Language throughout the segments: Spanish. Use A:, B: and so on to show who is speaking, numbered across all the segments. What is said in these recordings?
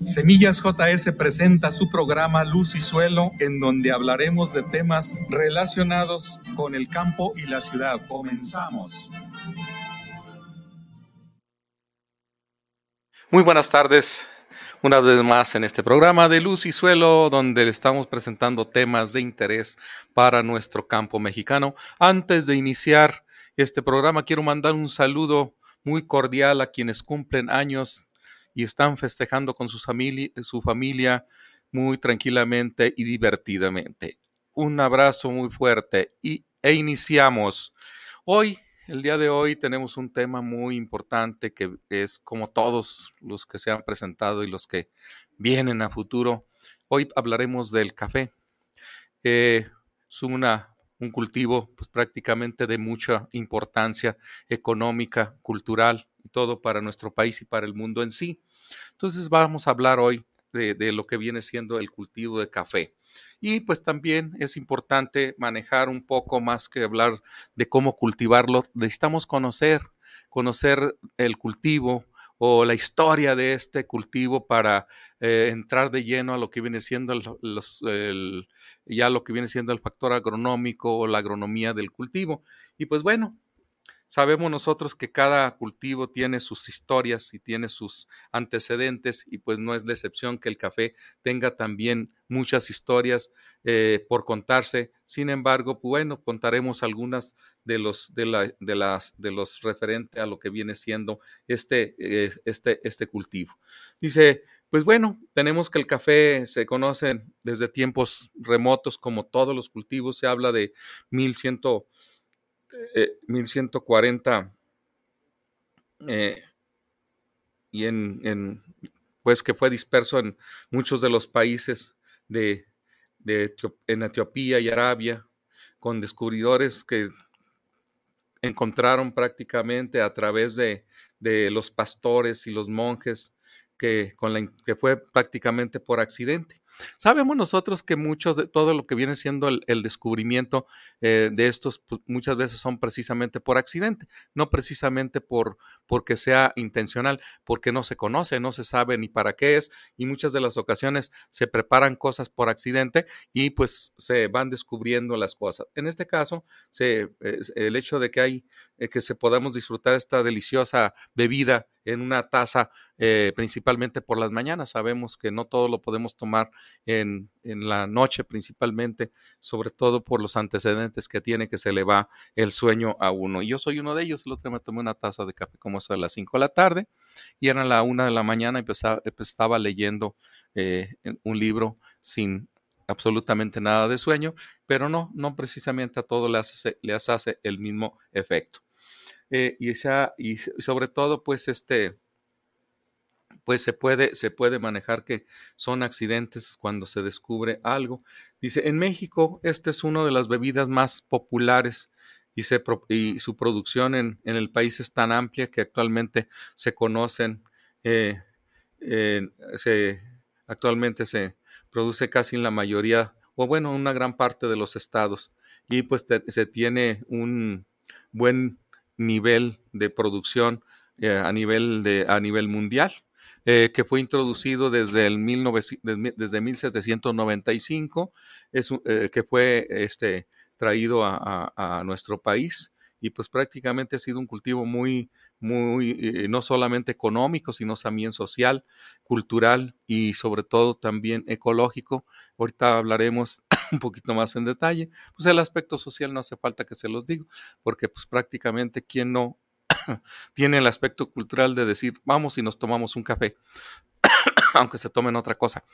A: Semillas JS presenta su programa Luz y Suelo, en donde hablaremos de temas relacionados con el campo y la ciudad. Comenzamos. Muy buenas tardes. Una vez más en este programa de Luz y Suelo, donde le estamos presentando temas de interés para nuestro campo mexicano. Antes de iniciar este programa, quiero mandar un saludo muy cordial a quienes cumplen años y están festejando con su familia, su familia muy tranquilamente y divertidamente. Un abrazo muy fuerte y, e iniciamos. Hoy, el día de hoy, tenemos un tema muy importante que es como todos los que se han presentado y los que vienen a futuro. Hoy hablaremos del café. Eh, es una, un cultivo pues, prácticamente de mucha importancia económica, cultural todo para nuestro país y para el mundo en sí. Entonces vamos a hablar hoy de, lo que viene siendo el cultivo de café. Y pues también es importante manejar un poco más que hablar de cómo cultivarlo. Necesitamos conocer, conocer el cultivo o la historia de este cultivo para eh, entrar de lleno a lo que viene siendo ya lo que viene siendo el factor agronómico o la agronomía del cultivo. Y pues bueno, Sabemos nosotros que cada cultivo tiene sus historias y tiene sus antecedentes y pues no es la excepción que el café tenga también muchas historias eh, por contarse. Sin embargo, pues, bueno, contaremos algunas de los, de, la, de las, de los referentes a lo que viene siendo este, eh, este, este cultivo. Dice, pues bueno, tenemos que el café se conoce desde tiempos remotos como todos los cultivos. Se habla de 1100 1140 eh, eh, y en, pues que fue disperso en muchos de los países de, en Etiopía y Arabia con descubridores que encontraron prácticamente a través de, de los pastores y los monjes que, con que fue prácticamente por accidente. Sabemos nosotros que muchos de todo lo que viene siendo el, descubrimiento eh, de estos pues, muchas veces son precisamente por accidente, no precisamente por porque sea intencional, porque no se conoce, no se sabe ni para qué es y muchas de las ocasiones se preparan cosas por accidente y pues se van descubriendo las cosas. En este caso, se, el hecho de que hay eh, que se podamos disfrutar esta deliciosa bebida en una taza, eh, principalmente por las mañanas. Sabemos que no todo lo podemos tomar en, en, la noche, principalmente, sobre todo por los antecedentes que tiene que se le va el sueño a uno. Y yo soy uno de ellos. El otro me tomé una taza de café como eso a las 5 de la tarde y era la 1 de la mañana y empezaba, estaba leyendo eh, un libro sin absolutamente nada de sueño, pero no, no precisamente a todo le hace, hace el mismo efecto. Eh, y, esa, y sobre todo, pues, este, pues se puede, se puede manejar que son accidentes cuando se descubre algo. Dice, en México, esta es una de las bebidas más populares y, su producción en, el país es tan amplia que actualmente se conocen, eh, se, actualmente se produce casi en la mayoría, o bueno, una gran parte de los estados. Y pues se tiene un buen nivel de producción eh, a nivel mundial, eh, que fue introducido desde, el desde 1795, es, eh, que fue este, traído a, nuestro país y pues prácticamente ha sido un cultivo muy, muy, no solamente económico, sino también social, cultural y sobre todo también ecológico. Ahorita hablaremos un poquito más en detalle. Pues el aspecto social no hace falta que se los diga, porque pues prácticamente quien no tiene el aspecto cultural de decir, vamos y nos tomamos un café, aunque se tomen otra cosa.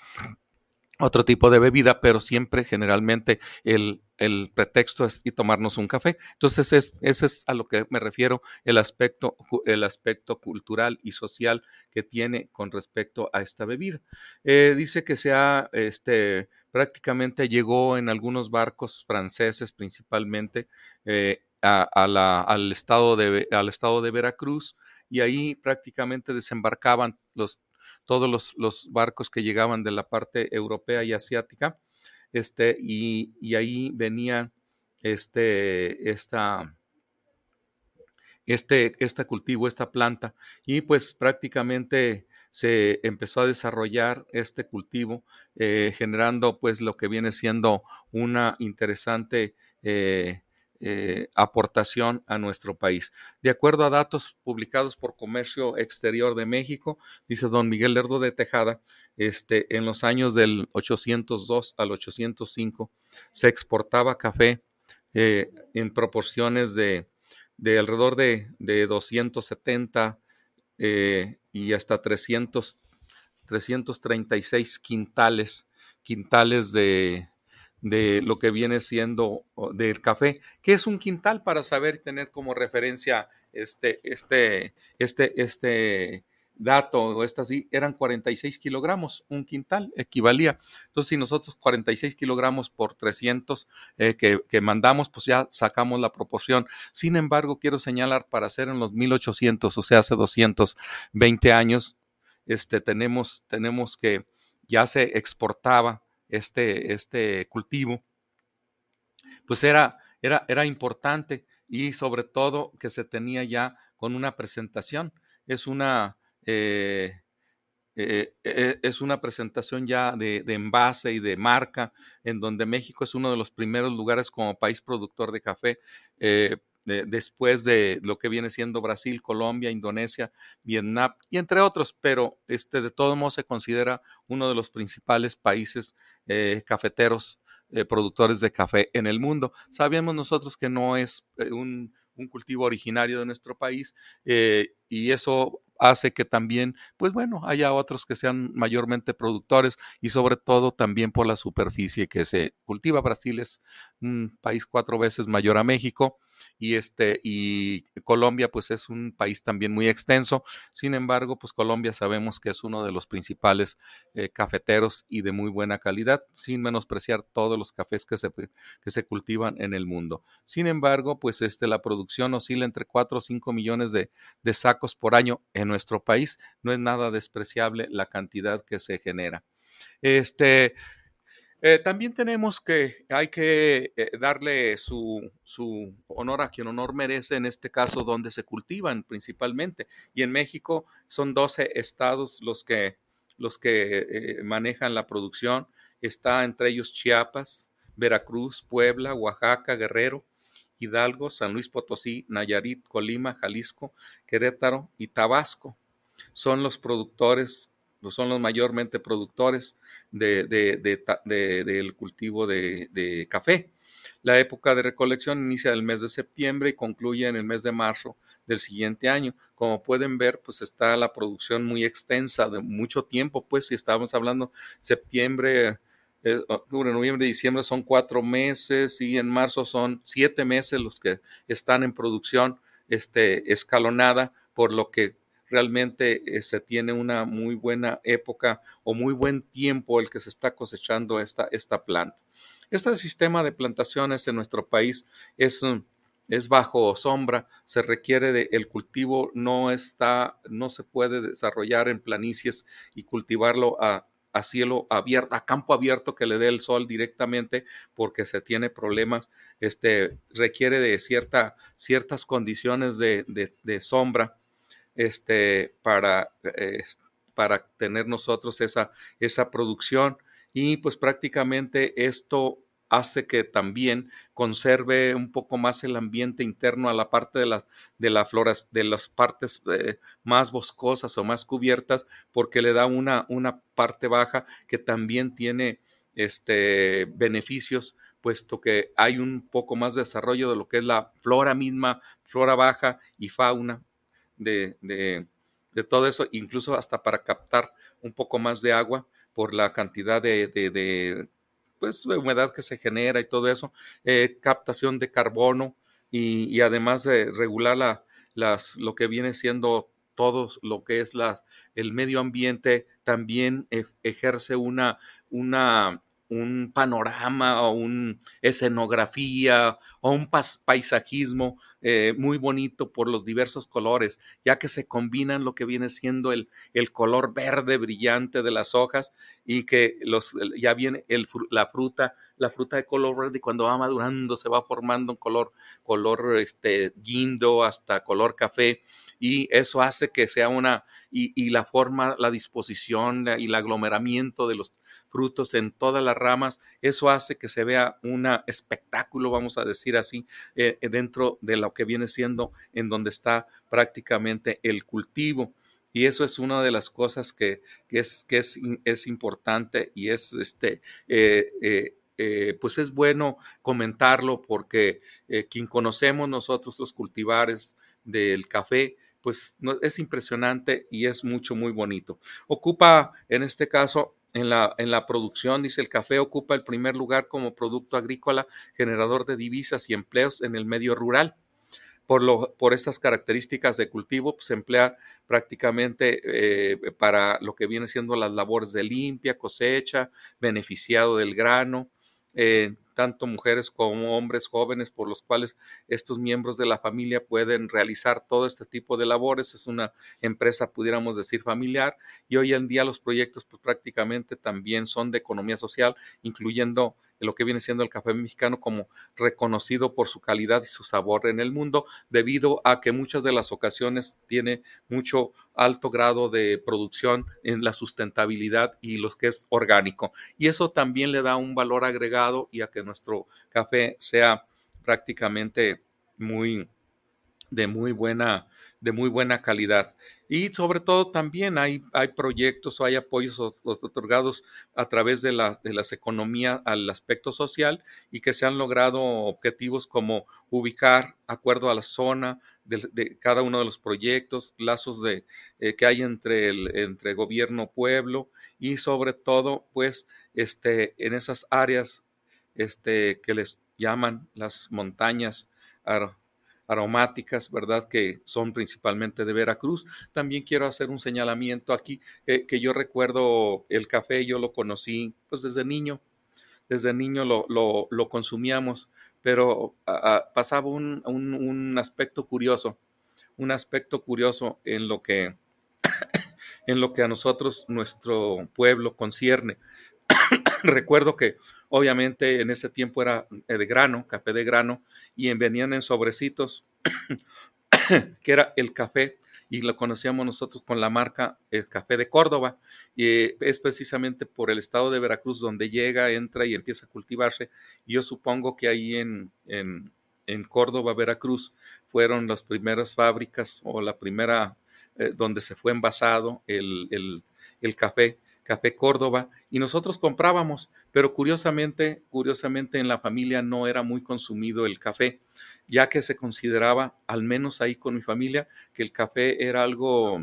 A: otro tipo de bebida, pero siempre generalmente el, el pretexto es y tomarnos un café. Entonces, es, ese es a lo que me refiero el aspecto, el aspecto cultural y social que tiene con respecto a esta bebida. Eh, dice que se ha, este, prácticamente llegó en algunos barcos franceses principalmente eh, a, la, al, estado de, al estado de Veracruz y ahí prácticamente desembarcaban los todos los, barcos que llegaban de la parte europea y asiática, este, y, ahí venía este, esta, este, este cultivo, esta planta, y pues prácticamente se empezó a desarrollar este cultivo, eh, generando pues lo que viene siendo una interesante eh, eh, aportación a nuestro país. De acuerdo a datos publicados por Comercio Exterior de México, dice don Miguel Lerdo de Tejada, este, en los años del 802 al 805 se exportaba café eh, en proporciones de, alrededor de, 270 eh, y hasta 300, 336 quintales, quintales de, de lo que viene siendo del café. ¿Qué es un quintal para saber tener como referencia este, este, este, este dato o esta sí, eran 46 kilogramos, un quintal equivalía. Entonces, si nosotros 46 kilogramos por 300 eh, que, que, mandamos, pues ya sacamos la proporción. Sin embargo, quiero señalar para hacer en los 1800, o sea, hace 220 años, este, tenemos, tenemos que ya se exportaba este, este cultivo, pues era, era, era importante y sobre todo que se tenía ya con una presentación. Es una, eh, eh, eh, es una presentación ya de, envase y de marca, en donde México es uno de los primeros lugares como país productor de café después de lo que viene siendo Brasil, Colombia, Indonesia, Vietnam y entre otros, pero este, de todos modos se considera uno de los principales países eh, cafeteros, eh, productores de café en el mundo. Sabemos nosotros que no es eh, un, un, cultivo originario de nuestro país y eso hace que también, pues bueno, haya otros que sean mayormente productores y sobre todo también por la superficie que se cultiva. Brasil es un país cuatro veces mayor a México y este y Colombia pues es un país también muy extenso. Sin embargo, pues Colombia sabemos que es uno de los principales eh, cafeteros y de muy buena calidad, sin menospreciar todos los cafés que se, que se cultivan en el mundo. Sin embargo, pues este la producción oscila entre 4 o 5 millones de, de sacos por año en nuestro país. No es nada despreciable la cantidad que se genera. Este, eh, también tenemos que, hay que eh, darle su, su, honor a quien honor merece, en este caso donde se cultivan principalmente. Y en México son 12 estados los que, los que eh, manejan la producción. Está entre ellos Chiapas, Veracruz, Puebla, Oaxaca, Guerrero, Hidalgo, San Luis Potosí, Nayarit, Colima, Jalisco, Querétaro y Tabasco. Son los productores son los mayormente productores de, del cultivo de, café. La época de recolección inicia el mes de septiembre y concluye en el mes de marzo del siguiente año. Como pueden ver, pues está la producción muy extensa de mucho tiempo, pues si estábamos hablando septiembre, eh, octubre, noviembre, diciembre son cuatro meses y en marzo son siete meses los que están en producción este, escalonada, por lo que realmente eh, se tiene una muy buena época o muy buen tiempo el que se está cosechando esta, esta planta. Este sistema de plantaciones en nuestro país es, mm, es bajo sombra, se requiere de el cultivo no está, no se puede desarrollar en planicies y cultivarlo a, a cielo abierto, a campo abierto que le dé el sol directamente porque se tiene problemas, este, requiere de cierta, ciertas condiciones de, de sombra este, para, para tener nosotros esa, esa producción. Y pues prácticamente esto hace que también conserve un poco más el ambiente interno a la parte de las de la floras de las partes eh, más boscosas o más cubiertas porque le da una, una parte baja que también tiene este beneficios puesto que hay un poco más desarrollo de lo que es la flora misma flora baja y fauna de, todo eso, incluso hasta para captar un poco más de agua, por la cantidad de, pues, humedad que se genera y todo eso, eh, captación de carbono y, además de regular la, las, lo que viene siendo todo lo que es el medio ambiente, también e, ejerce una, una un panorama o una escenografía o un paisajismo eh, muy bonito por los diversos colores, ya que se combinan lo que viene siendo el, el color verde brillante de las hojas y que los, ya viene la fruta, la fruta de color verde y cuando va madurando se va formando un color, color este, guindo hasta color café y eso hace que sea una, y, y la forma, la disposición y el aglomeramiento de los frutos en todas las ramas. Eso hace que se vea un espectáculo, vamos a decir así, eh, dentro de lo que viene siendo en donde está prácticamente el cultivo. Y eso es una de las cosas que, es, que es, es, importante y es este, eh, eh, pues es bueno comentarlo porque quien conocemos nosotros los cultivares del café, pues es impresionante y es mucho, muy bonito. Ocupa en este caso en la, en la producción, dice el café ocupa el primer lugar como producto agrícola generador de divisas y empleos en el medio rural. Por, lo, por estas características de cultivo, pues, se emplea prácticamente eh, para lo que viene siendo las labores de limpia, cosecha, beneficiado del grano, eh, tanto mujeres como hombres jóvenes por los cuales estos miembros de la familia pueden realizar todo este tipo de labores. Es una empresa, pudiéramos decir, familiar y hoy en día los proyectos pues, prácticamente también son de economía social, incluyendo lo que viene siendo el café mexicano como reconocido por su calidad y su sabor en el mundo, debido a que muchas de las ocasiones tiene mucho alto grado de producción en la sustentabilidad y lo que es orgánico. Y eso también le da un valor agregado y a que nuestro café sea prácticamente muy de muy buena de muy buena calidad. Y sobre todo también hay, hay proyectos o hay apoyos otorgados a través de, de las economías al aspecto social y que se han logrado objetivos como ubicar, acuerdo a la zona de, cada uno de los proyectos, lazos de, eh, que hay entre, el, entre gobierno, pueblo y sobre todo, pues, este, en esas áreas este, que les llaman las montañas aromáticas, ¿verdad? Que son principalmente de Veracruz. También quiero hacer un señalamiento aquí, eh, que yo recuerdo el café, yo lo conocí pues desde niño, desde niño lo, consumíamos, pero pasaba un, un, aspecto curioso, un aspecto curioso en lo que, en lo que a nosotros, nuestro pueblo, concierne. Recuerdo que obviamente en ese tiempo era eh, de grano, café de grano, y venían en sobrecitos, que era el café, y lo conocíamos nosotros con la marca el café de Córdoba, y eh, es precisamente por el estado de Veracruz donde llega, entra y empieza a cultivarse. Yo supongo que ahí en, en, en Córdoba, Veracruz, fueron las primeras fábricas o la primera eh, donde se fue envasado el, el café Café Córdoba, y nosotros comprábamos, pero curiosamente, curiosamente en la familia no era muy consumido el café, ya que se consideraba, al menos ahí con mi familia, que el café era algo,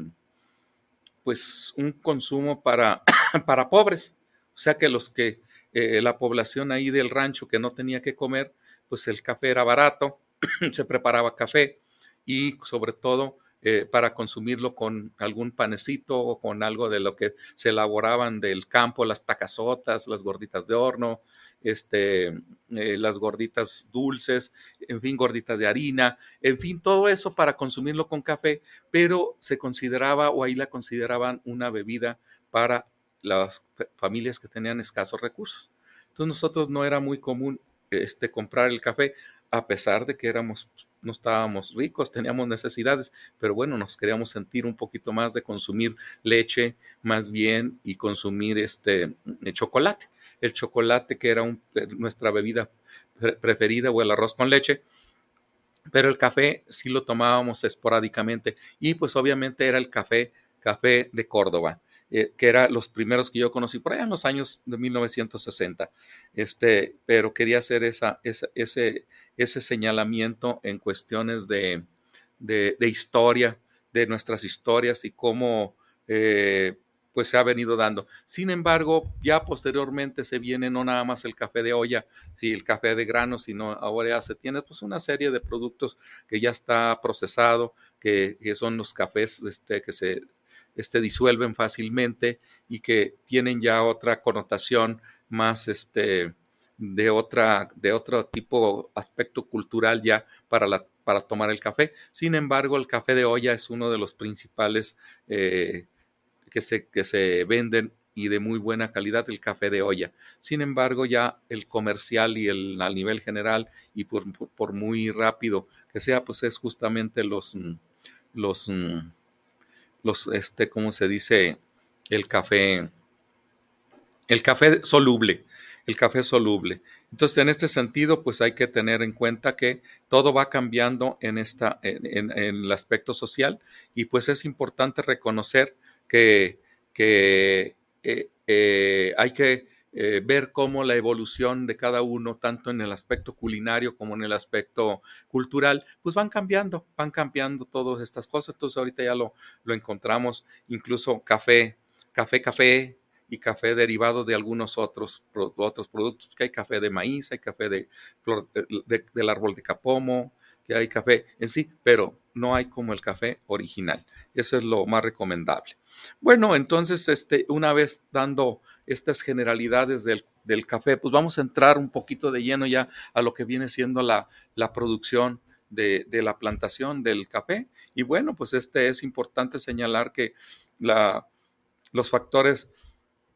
A: pues un consumo para, para pobres, o sea que los que, eh, la población ahí del rancho que no tenía que comer, pues el café era barato, se preparaba café y sobre todo eh, para consumirlo con algún panecito o con algo de lo que se elaboraban del campo, las tacazotas, las gorditas de horno, este, eh, las gorditas dulces, en fin, gorditas de harina, en fin, todo eso para consumirlo con café, pero se consideraba o ahí la consideraban una bebida para las familias que tenían escasos recursos. Entonces nosotros no era muy común este, comprar el café, a pesar de que éramos no estábamos ricos, teníamos necesidades, pero bueno, nos queríamos sentir un poquito más de consumir leche más bien y consumir este eh, chocolate. El chocolate que era eh, nuestra bebida preferida o el arroz con leche, pero el café sí lo tomábamos esporádicamente y pues obviamente era el café, café de Córdoba. Eh, que eran los primeros que yo conocí por allá en los años de 1960. Este, pero quería hacer esa, ese, ese señalamiento en cuestiones de, de, historia, de nuestras historias y cómo eh, pues se ha venido dando. Sin embargo, ya posteriormente se viene no nada más el café de olla, sí, el café de grano, sino ahora ya se tiene pues una serie de productos que ya está procesado, que, son los cafés este, que se este, disuelven fácilmente y que tienen ya otra connotación más este, de, otra, de otro tipo, aspecto cultural ya para, para tomar el café. Sin embargo, el café de olla es uno de los principales eh, que se, que se venden y de muy buena calidad el café de olla. Sin embargo, ya el comercial y el a nivel general y por, por, muy rápido que sea, pues es justamente los, los, los, este, ¿cómo se dice? El café, el café soluble, el café soluble. Entonces, en este sentido, pues hay que tener en cuenta que todo va cambiando en, esta, en, el aspecto social y pues es importante reconocer que, eh, eh, hay que eh, ver cómo la evolución de cada uno, tanto en el aspecto culinario como en el aspecto cultural, pues van cambiando, van cambiando todas estas cosas. Entonces ahorita ya lo, lo encontramos, incluso café, café, café y café derivado de algunos otros, otros productos, que hay café de maíz, hay café de, del árbol de capomo, que hay café en sí, pero no hay como el café original. Eso es lo más recomendable. Bueno, entonces, este, una vez dando estas generalidades del, café, pues vamos a entrar un poquito de lleno ya a lo que viene siendo la, la producción de, la plantación del café. Y bueno, pues este es importante señalar que la, los factores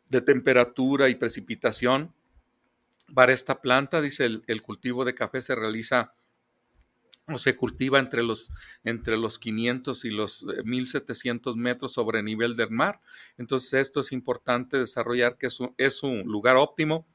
A: de temperatura y precipitación para esta planta, dice el cultivo de café se realiza o se cultiva entre los, entre los 500 y los 1700 eh, metros sobre nivel del mar. Entonces esto es importante desarrollar que es un, es un lugar óptimo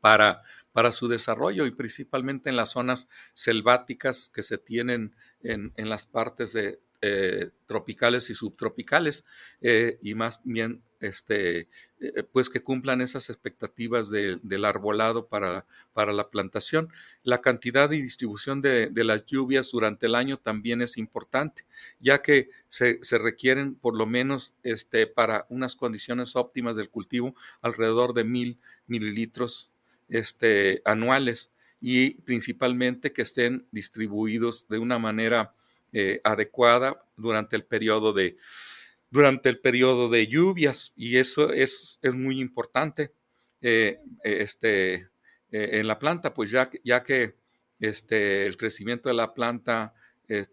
A: para, para su desarrollo y principalmente en las zonas selváticas que se tienen en, en las partes de, eh, tropicales y subtropicales eh, y más bien este, eh, pues que cumplan esas expectativas del arbolado para, para, la plantación. La cantidad y distribución de, las lluvias durante el año también es importante, ya que se, requieren por lo menos este, para unas condiciones óptimas del cultivo alrededor de mil mililitros este, anuales y principalmente que estén distribuidos de una manera eh, adecuada durante el periodo de durante el periodo de lluvias y eso es, es muy importante eh, este, eh, en la planta, pues ya, ya que este, el crecimiento de la planta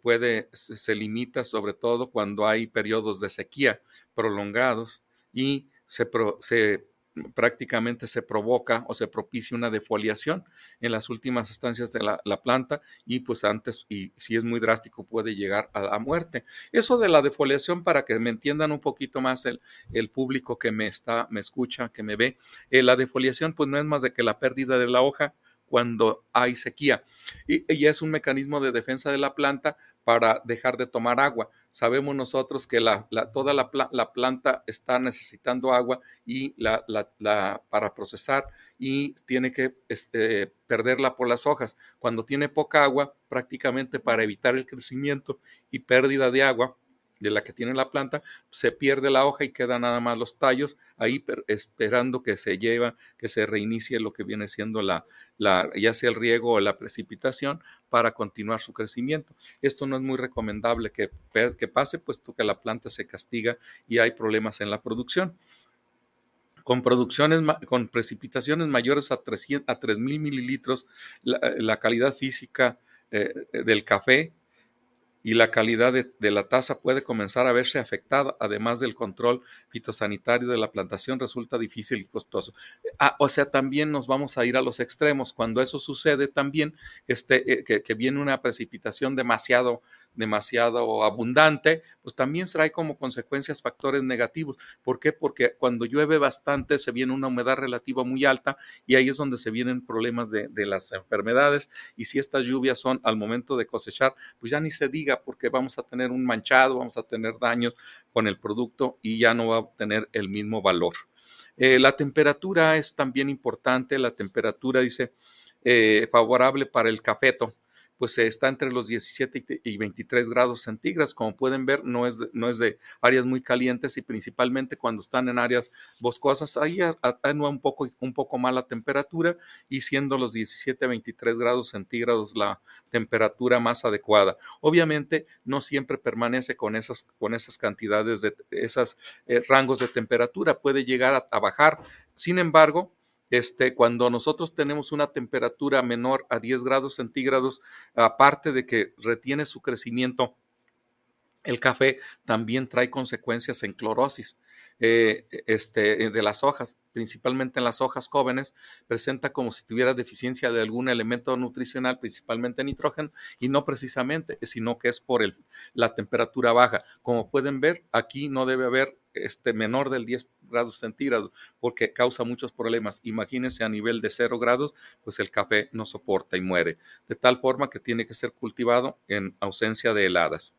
A: puede, se, limita sobre todo cuando hay periodos de sequía prolongados y se, se prácticamente se provoca o se propicia una defoliación en las últimas estancias de la, planta y pues antes, y si es muy drástico, puede llegar a la muerte. Eso de la defoliación, para que me entiendan un poquito más el, el público que me está, me escucha, que me ve, eh, la defoliación pues no es más de que la pérdida de la hoja cuando hay sequía y, y es un mecanismo de defensa de la planta para dejar de tomar agua sabemos nosotros que la, toda la, planta está necesitando agua y para procesar y tiene que este, perderla por las hojas. Cuando tiene poca agua, prácticamente para evitar el crecimiento y pérdida de agua, de la que tiene la planta, se pierde la hoja y quedan nada más los tallos ahí esperando que se lleva, que se reinicie lo que viene siendo la, la, ya sea el riego o la precipitación para continuar su crecimiento. Esto no es muy recomendable que, que pase, puesto que la planta se castiga y hay problemas en la producción con producciones, con precipitaciones mayores a, 300, a 3.000 mililitros, la, calidad física eh, del café y la calidad de, la tasa puede comenzar a verse afectada, además del control fitosanitario de la plantación resulta difícil y costoso. Ah, o sea, también nos vamos a ir a los extremos. Cuando eso sucede, también este, eh, que, viene una precipitación demasiado demasiado abundante, pues también trae como consecuencias factores negativos. ¿Por qué? Porque cuando llueve bastante se viene una humedad relativa muy alta y ahí es donde se vienen problemas de, las enfermedades. Y si estas lluvias son al momento de cosechar, pues ya ni se diga porque vamos a tener un manchado, vamos a tener daños con el producto y ya no va a obtener el mismo valor. Eh, la temperatura es también importante, la temperatura dice eh, favorable para el cafeto pues está entre los 17 y 23 grados centígrados. Como pueden ver, no es de, no es de áreas muy calientes y principalmente cuando están en áreas boscosas, ahí atenúa un poco, un poco más la temperatura y siendo los 17 a 23 grados centígrados la temperatura más adecuada. Obviamente, no siempre permanece con esas, con esas cantidades de esos eh, rangos de temperatura, puede llegar a bajar. Sin embargo, este, cuando nosotros tenemos una temperatura menor a 10 grados centígrados, aparte de que retiene su crecimiento, el café también trae consecuencias en clorosis. Eh, este, de las hojas, principalmente en las hojas jóvenes, presenta como si tuviera deficiencia de algún elemento nutricional, principalmente nitrógeno, y no precisamente, sino que es por el, la temperatura baja. Como pueden ver, aquí no debe haber este, menor del 10 grados centígrados, porque causa muchos problemas. Imagínense a nivel de 0 grados, pues el café no soporta y muere, de tal forma que tiene que ser cultivado en ausencia de heladas.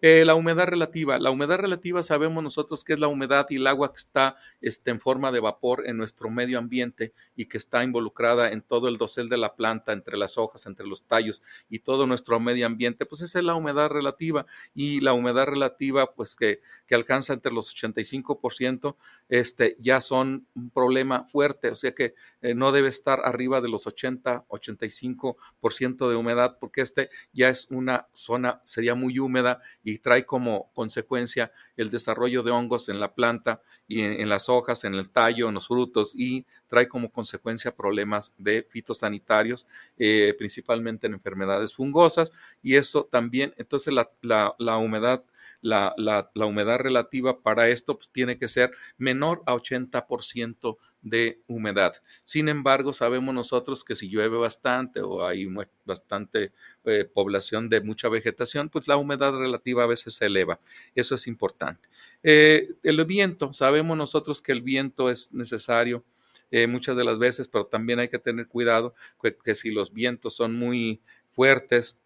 A: Eh, la humedad relativa. La humedad relativa sabemos nosotros que es la humedad y el agua que está este, en forma de vapor en nuestro medio ambiente y que está involucrada en todo el dosel de la planta, entre las hojas, entre los tallos y todo nuestro medio ambiente, pues esa es la humedad relativa. Y la humedad relativa, pues que, que alcanza entre los 85%, este, ya son un problema fuerte, o sea que eh, no debe estar arriba de los 80, 85% de humedad, porque este ya es una zona, sería muy húmeda y trae como consecuencia el desarrollo de hongos en la planta y en, las hojas, en el tallo, en los frutos y trae como consecuencia problemas de fitosanitarios, eh, principalmente en enfermedades fungosas y eso también, entonces la, la, la humedad la, la, humedad relativa para esto pues, tiene que ser menor a 80% de humedad. Sin embargo, sabemos nosotros que si llueve bastante o hay bastante eh, población de mucha vegetación, pues la humedad relativa a veces se eleva. Eso es importante. Eh, el viento, sabemos nosotros que el viento es necesario. Eh, muchas de las veces, pero también hay que tener cuidado que si los vientos son muy fuertes,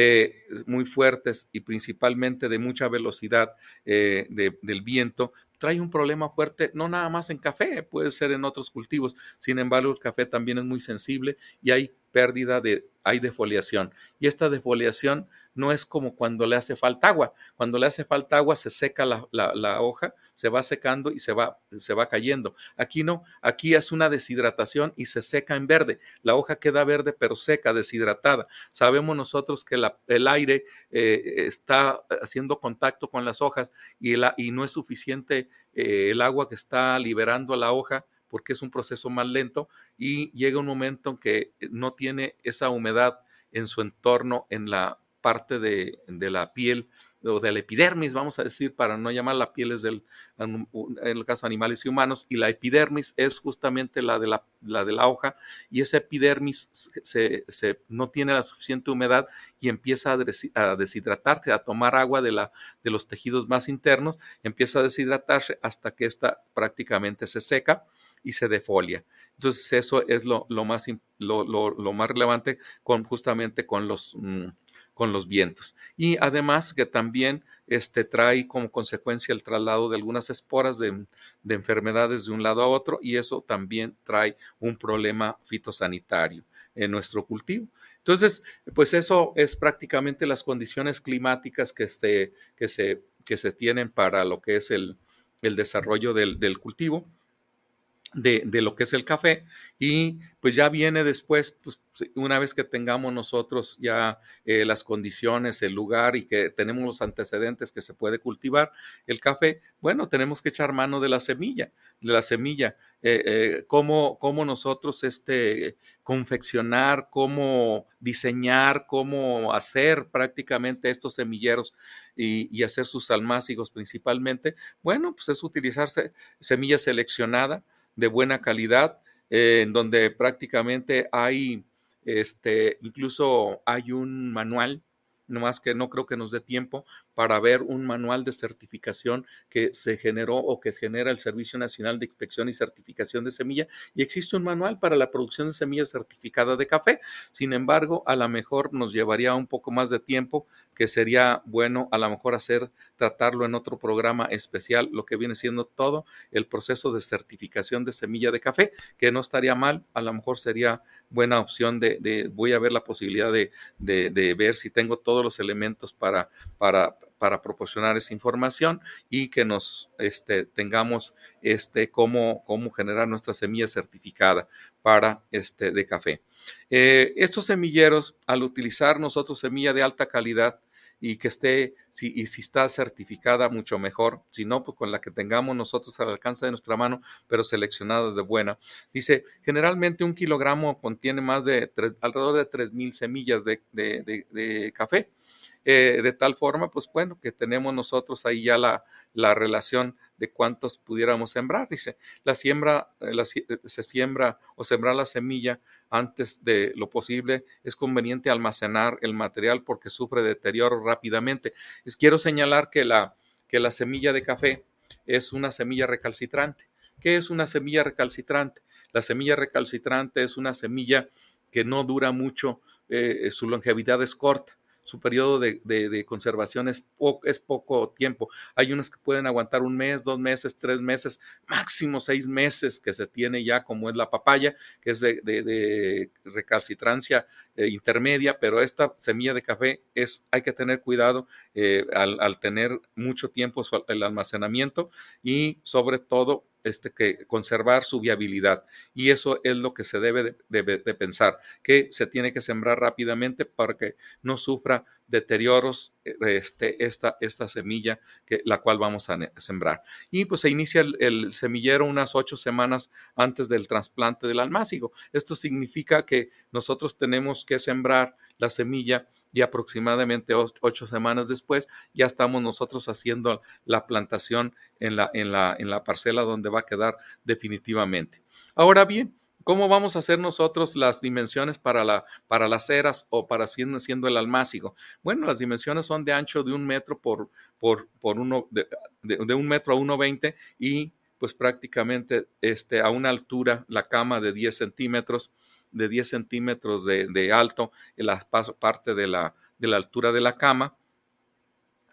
A: eh, muy fuertes y principalmente de mucha velocidad eh, del viento, trae un problema fuerte, no nada más en café, puede ser en otros cultivos. Sin embargo, el café también es muy sensible y hay pérdida de, hay defoliación. Y esta defoliación no es como cuando le hace falta agua. Cuando le hace falta agua se seca la, hoja, se va secando y se va, se va cayendo. Aquí no, aquí es una deshidratación y se seca en verde. La hoja queda verde pero seca, deshidratada. Sabemos nosotros que el aire eh, está haciendo contacto con las hojas y, y no es suficiente eh, el agua que está liberando a la hoja porque es un proceso más lento y llega un momento en que no tiene esa humedad en su entorno, en la parte de, la piel o de la epidermis, vamos a decir, para no llamar la piel es del, en el caso de animales y humanos, y la epidermis es justamente la de la, la de la hoja, y esa epidermis se, no tiene la suficiente humedad y empieza a, deshidratarse, a tomar agua de, la, de los tejidos más internos, empieza a deshidratarse hasta que esta prácticamente se seca y se defolia. Entonces eso es lo, más, lo, más relevante con, justamente con los... Mm, con los vientos. Y además que también este, trae como consecuencia el traslado de algunas esporas de, enfermedades de un lado a otro y eso también trae un problema fitosanitario en nuestro cultivo. Entonces, pues eso es prácticamente las condiciones climáticas que, este, que, se, que se tienen para lo que es el, desarrollo del, del cultivo de, lo que es el café y pues ya viene después, pues una vez que tengamos nosotros ya eh, las condiciones, el lugar y que tenemos los antecedentes que se puede cultivar el café, bueno, tenemos que echar mano de la semilla, de la semilla, eh, eh, cómo, nosotros este, confeccionar, cómo diseñar, cómo hacer prácticamente estos semilleros y, y hacer sus almácigos principalmente, bueno, pues es utilizarse semilla seleccionada, de buena calidad, eh, en donde prácticamente hay, este, incluso hay un manual, nomás que no creo que nos dé tiempo, para ver un manual de certificación que se generó o que genera el Servicio Nacional de Inspección y Certificación de Semilla y existe un manual para la producción de semillas certificada de café. Sin embargo, a lo mejor nos llevaría un poco más de tiempo, que sería bueno a lo mejor hacer, tratarlo en otro programa especial, lo que viene siendo todo el proceso de certificación de semilla de café, que no estaría mal, a lo mejor sería buena opción de, voy a ver la posibilidad de, de, ver si tengo todos los elementos para, para, para proporcionar esa información y que nos este, tengamos este, cómo, cómo generar nuestra semilla certificada para este, de café. Eh, estos semilleros, al utilizar nosotros semilla de alta calidad, y que esté, si, y si está certificada, mucho mejor. Si no, pues con la que tengamos nosotros al alcance de nuestra mano, pero seleccionada de buena. Dice, generalmente un kilogramo contiene más de alrededor de 3.000 semillas de, de café. Eh, de tal forma, pues bueno, que tenemos nosotros ahí ya la, la relación de cuántos pudiéramos sembrar. Dice, la siembra, eh, eh, se siembra o sembrar la semilla antes de lo posible, es conveniente almacenar el material porque sufre deterioro rápidamente. quiero señalar que la, que la semilla de café es una semilla recalcitrante. ¿Qué es una semilla recalcitrante? La semilla recalcitrante es una semilla que no dura mucho, su longevidad es corta su periodo de, conservación es, poco tiempo. Hay unas que pueden aguantar un mes, dos meses, tres meses, máximo seis meses que se tiene ya, como es la papaya, que es de, recalcitrancia eh, intermedia, pero esta semilla de café es, hay que tener cuidado eh, al, tener mucho tiempo el almacenamiento y sobre todo este, que conservar su viabilidad. Y eso es lo que se debe de, pensar, que se tiene que sembrar rápidamente para que no sufra deterioros eh, este, esta, esta semilla, que, la cual vamos a sembrar. Y pues se inicia el, semillero unas ocho semanas antes del trasplante del almácigo. Esto significa que nosotros tenemos que sembrar la semilla y aproximadamente ocho semanas después ya estamos nosotros haciendo la plantación en la, en la, en la parcela donde va a quedar definitivamente. Ahora bien, ¿Cómo vamos a hacer nosotros las dimensiones para, la, para las ceras o para siendo, el almácigo? Bueno, las dimensiones son de ancho de un metro por, por, por uno, de, de, un metro a 1,20 y pues prácticamente este, a una altura, la cama de 10 centímetros de 10 centímetros de, alto en la parte de la, de la altura de la cama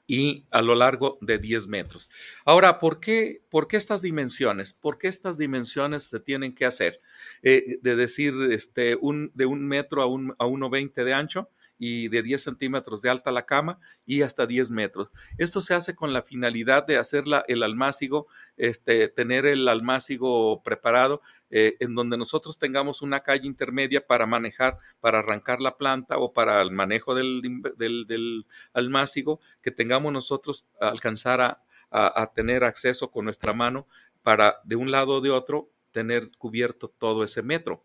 A: y a lo largo de 10 metros. Ahora, ¿por qué, ¿por qué estas dimensiones? ¿Por qué estas dimensiones se tienen que hacer? Eh, de decir, este, un, de un metro a, un, a 1,20 de ancho y de 10 centímetros de alta la cama y hasta 10 metros. Esto se hace con la finalidad de hacer el almácigo, este, tener el almácigo preparado eh, en donde nosotros tengamos una calle intermedia para manejar, para arrancar la planta o para el manejo del, del, almácigo, que tengamos nosotros alcanzar a, a tener acceso con nuestra mano para de un lado o de otro tener cubierto todo ese metro.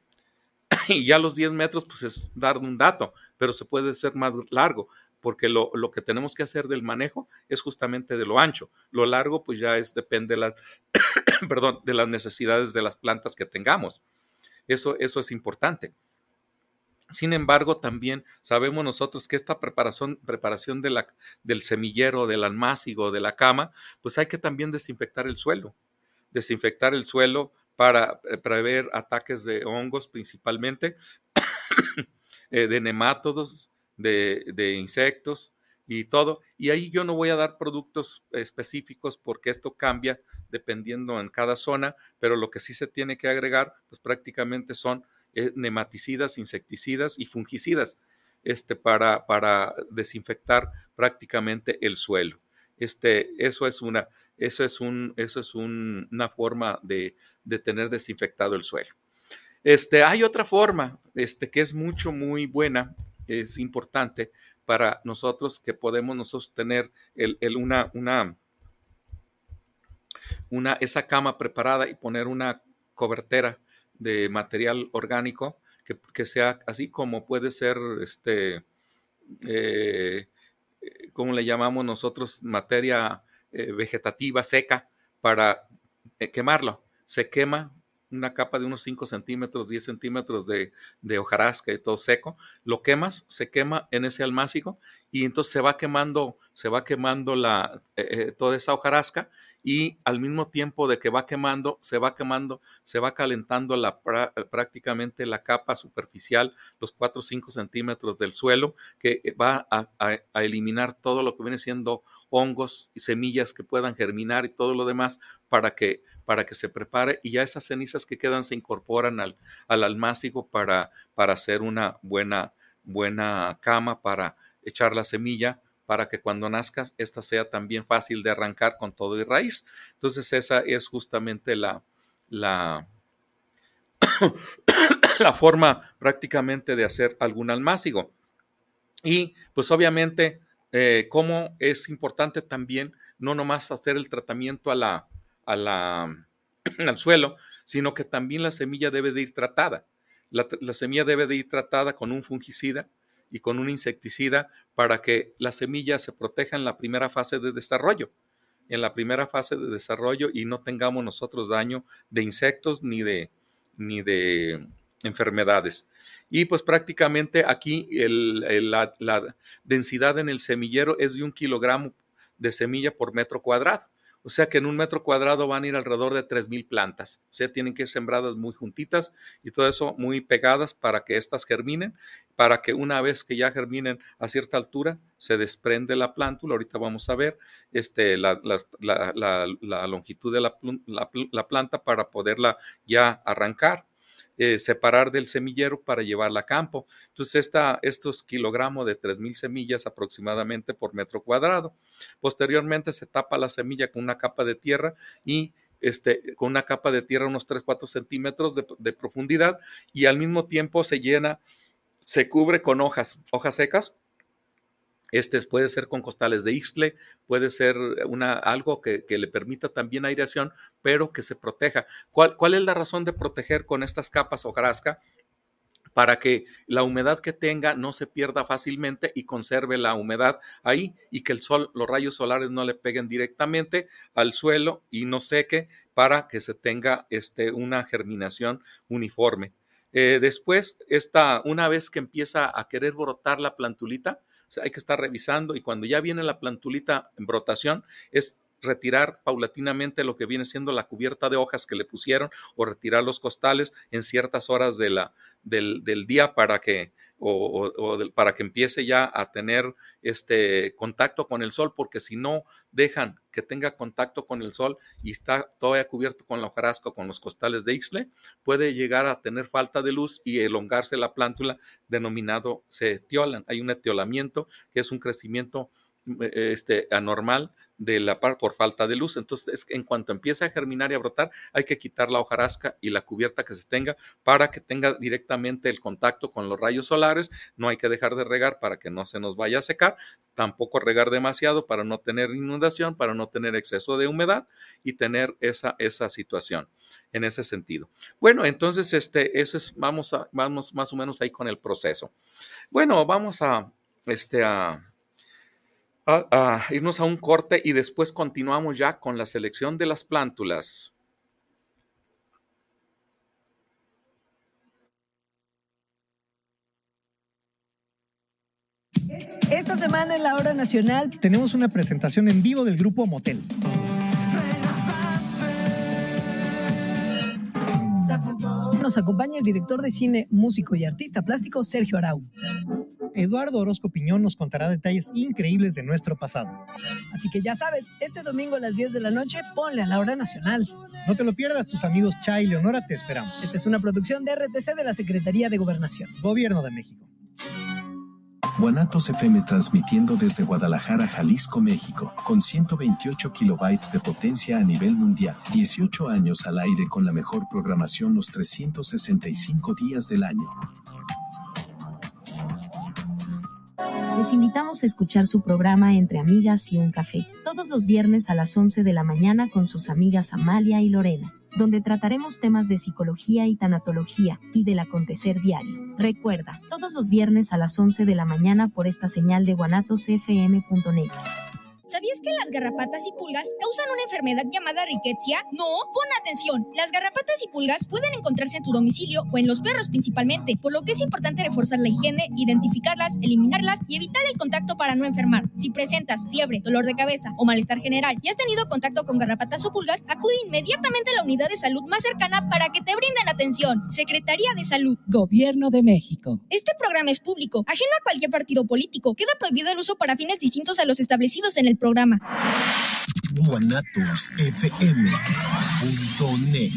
A: y ya los 10 metros, pues es dar un dato, pero se puede ser más largo, porque lo, que tenemos que hacer del manejo es justamente de lo ancho. Lo largo, pues ya es, depende de las, perdón, de las necesidades de las plantas que tengamos. Eso, eso es importante. Sin embargo, también sabemos nosotros que esta preparación, preparación de la, del semillero, del almácigo, de la cama, pues hay que también desinfectar el suelo. Desinfectar el suelo para eh, prever ataques de hongos principalmente, eh, de nemátodos, de, insectos y todo. Y ahí yo no voy a dar productos específicos porque esto cambia dependiendo en cada zona, pero lo que sí se tiene que agregar, pues prácticamente son eh, nematicidas, insecticidas y fungicidas este, para, para desinfectar prácticamente el suelo. Este, eso es una, eso es un, eso es una forma de, de, tener desinfectado el suelo. Este, hay otra forma, este, que es mucho, muy buena, es importante para nosotros que podemos nosotros tener el, una, una, una, esa cama preparada y poner una cobertera de material orgánico que, que sea así como puede ser este eh, como le llamamos nosotros materia eh, vegetativa seca para eh, quemarlo. Se quema una capa de unos 5 centímetros, 10 centímetros de, hojarasca y todo seco, lo quemas, se quema en ese almácigo y entonces se va quemando, se va quemando la, eh, eh, toda esa hojarasca y al mismo tiempo de que va quemando, se va quemando, se va calentando la, prácticamente la capa superficial, los 4 o 5 centímetros del suelo, que va a, a eliminar todo lo que viene siendo hongos y semillas que puedan germinar y todo lo demás para que, para que se prepare y ya esas cenizas que quedan se incorporan al, al almácigo para, para hacer una buena, buena cama para echar la semilla para que cuando nazcas esta sea también fácil de arrancar con todo y raíz. Entonces esa es justamente la, la, la forma prácticamente de hacer algún almácigo. Y pues obviamente eh, cómo es importante también no nomás hacer el tratamiento a la, la, al suelo, sino que también la semilla debe de ir tratada. La, la, semilla debe de ir tratada con un fungicida y con un insecticida para que la semilla se proteja en la primera fase de desarrollo. En la primera fase de desarrollo y no tengamos nosotros daño de insectos ni de, ni de enfermedades. Y pues prácticamente aquí la, densidad en el semillero es de un kilogramo de semilla por metro cuadrado. O sea que en un metro cuadrado van a ir alrededor de 3.000 plantas. O sea, tienen que ir sembradas muy juntitas y todo eso muy pegadas para que éstas germinen, para que una vez que ya germinen a cierta altura, se desprende la plántula. Ahorita vamos a ver este, la, longitud de la planta para poderla ya arrancar. Eh, separar del semillero para llevarla a campo. Entonces, esta, estos kilogramos de 3.000 semillas aproximadamente por metro cuadrado. Posteriormente se tapa la semilla con una capa de tierra y este, con una capa de tierra unos 3-4 centímetros de, de profundidad y al mismo tiempo se llena, se cubre con hojas, hojas secas este puede ser con costales de Ixtle, puede ser una, algo que, le permita también aireación, pero que se proteja. ¿Cuál, ¿Cuál, es la razón de proteger con estas capas hojarasca? Para que la humedad que tenga no se pierda fácilmente y conserve la humedad ahí y que el sol, los rayos solares no le peguen directamente al suelo y no seque para que se tenga este, una germinación uniforme. Eh, después, esta, una vez que empieza a querer brotar la plantulita, hay que estar revisando y cuando ya viene la plantulita en brotación, es retirar paulatinamente lo que viene siendo la cubierta de hojas que le pusieron o retirar los costales en ciertas horas de la, del, del día para que o, para que empiece ya a tener este contacto con el sol, porque si no dejan que tenga contacto con el sol y está todavía cubierto con la hojarasca con los costales de Ixle, puede llegar a tener falta de luz y elongarse la plántula denominado se etiolan. Hay un etiolamiento que es un crecimiento eh, este, anormal de la par por falta de luz. Entonces, en cuanto empieza a germinar y a brotar, hay que quitar la hojarasca y la cubierta que se tenga para que tenga directamente el contacto con los rayos solares. No hay que dejar de regar para que no se nos vaya a secar, tampoco regar demasiado para no tener inundación, para no tener exceso de humedad y tener esa, esa situación en ese sentido. Bueno, entonces, este, eso es, vamos, vamos más o menos ahí con el proceso. Bueno, vamos a, este, a a, irnos a un corte y después continuamos ya con la selección de las plántulas.
B: Esta semana en la hora nacional
C: tenemos una presentación en vivo del grupo Motel.
B: Nos acompaña el director de cine, músico y artista plástico Sergio Arau.
C: Eduardo Orozco Piñón nos contará detalles increíbles de nuestro pasado.
B: Así que ya sabes, este domingo a las 10 de la noche, ponle a la hora nacional.
C: No te lo pierdas, tus amigos Chay y Leonora te esperamos.
B: Esta es una producción de RTC de la Secretaría de Gobernación.
C: Gobierno de México.
D: Guanatos FM transmitiendo desde Guadalajara, Jalisco, México, con 128 kilobytes de potencia a nivel mundial, 18 años al aire con la mejor programación los 365 días del año.
E: Les invitamos a escuchar su programa Entre Amigas y un Café, todos los viernes a las 11 de la mañana con sus amigas Amalia y Lorena, donde trataremos temas de psicología y tanatología y del acontecer diario. Recuerda, todos los viernes a las 11 de la mañana por esta señal de guanatosfm.net.
F: ¿Sabías que las garrapatas y pulgas causan una enfermedad llamada riquetia? No, pon atención. Las garrapatas y pulgas pueden encontrarse en tu domicilio o en los perros principalmente, por lo que es importante reforzar la higiene, identificarlas, eliminarlas y evitar el contacto para no enfermar. Si presentas fiebre, dolor de cabeza o malestar general y has tenido contacto con garrapatas o pulgas, acude inmediatamente a la unidad de salud más cercana para que te brinden atención. Secretaría de Salud.
G: Gobierno de México.
F: Este programa es público, ajeno a cualquier partido político. Queda prohibido el uso para fines distintos a los establecidos en el programa.
D: guanatosfm.net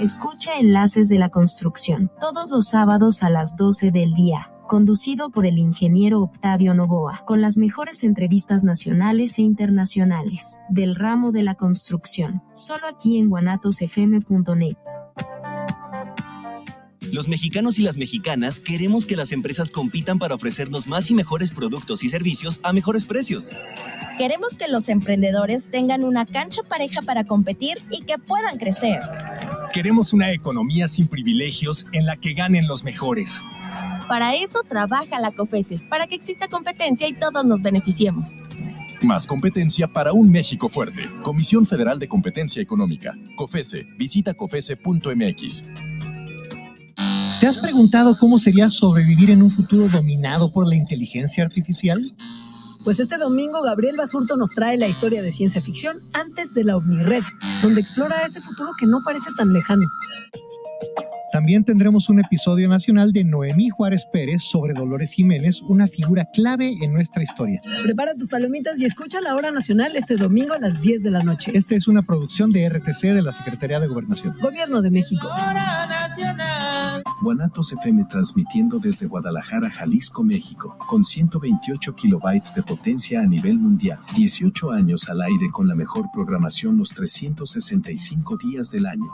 E: Escucha Enlaces de la Construcción todos los sábados a las 12 del día, conducido por el ingeniero Octavio Novoa, con las mejores entrevistas nacionales e internacionales del ramo de la construcción, solo aquí en guanatosfm.net.
H: Los mexicanos y las mexicanas queremos que las empresas compitan para ofrecernos más y mejores productos y servicios a mejores precios.
I: Queremos que los emprendedores tengan una cancha pareja para competir y que puedan crecer.
J: Queremos una economía sin privilegios en la que ganen los mejores.
K: Para eso trabaja la COFESE, para que exista competencia y todos nos beneficiemos.
L: Más competencia para un México fuerte. Comisión Federal de Competencia Económica. COFESE. Visita COFESE.mx.
C: ¿Te has preguntado cómo sería sobrevivir en un futuro dominado por la inteligencia artificial?
B: Pues este domingo Gabriel Basurto nos trae la historia de ciencia ficción antes de la OVNIRED, donde explora ese futuro que no parece tan lejano.
C: También tendremos un episodio nacional de Noemí Juárez Pérez sobre Dolores Jiménez, una figura clave en nuestra historia.
B: Prepara tus palomitas y escucha la hora nacional este domingo a las 10 de la noche.
C: Esta es una producción de RTC de la Secretaría de Gobernación.
B: Gobierno de México.
D: Guanatos FM transmitiendo desde Guadalajara, Jalisco, México, con 128 kilobytes de potencia a nivel mundial. 18 años al aire con la mejor programación los 365 días del año.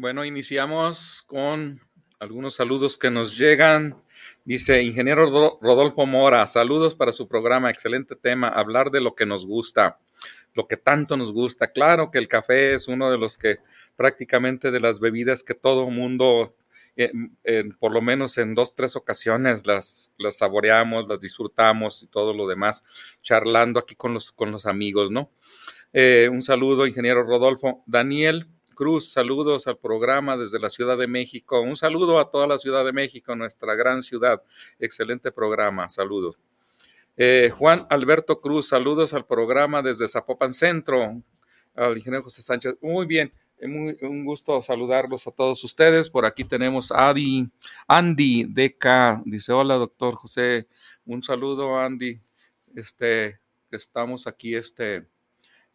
A: Bueno, iniciamos con algunos saludos que nos llegan. Dice Ingeniero Ro- Rodolfo Mora, saludos para su programa, excelente tema, hablar de lo que nos gusta, lo que tanto nos gusta. Claro que el café es uno de los que prácticamente de las bebidas que todo mundo, eh, por lo menos en dos, tres ocasiones las, las saboreamos, las disfrutamos y todo lo demás, charlando aquí con los, con los amigos, ¿no? Eh, un saludo, ingeniero Rodolfo. Daniel Cruz, saludos al programa desde la Ciudad de México. Un saludo a toda la Ciudad de México, nuestra gran ciudad. Excelente programa, saludos. Eh, Juan Alberto Cruz, saludos al programa desde Zapopan Centro. Al ingeniero José Sánchez, muy bien. eh, muy- un gusto saludarlos a todos ustedes. Por aquí tenemos a Andy DK. Dice, hola, doctor José. Un saludo, Andy. Este, estamos aquí este,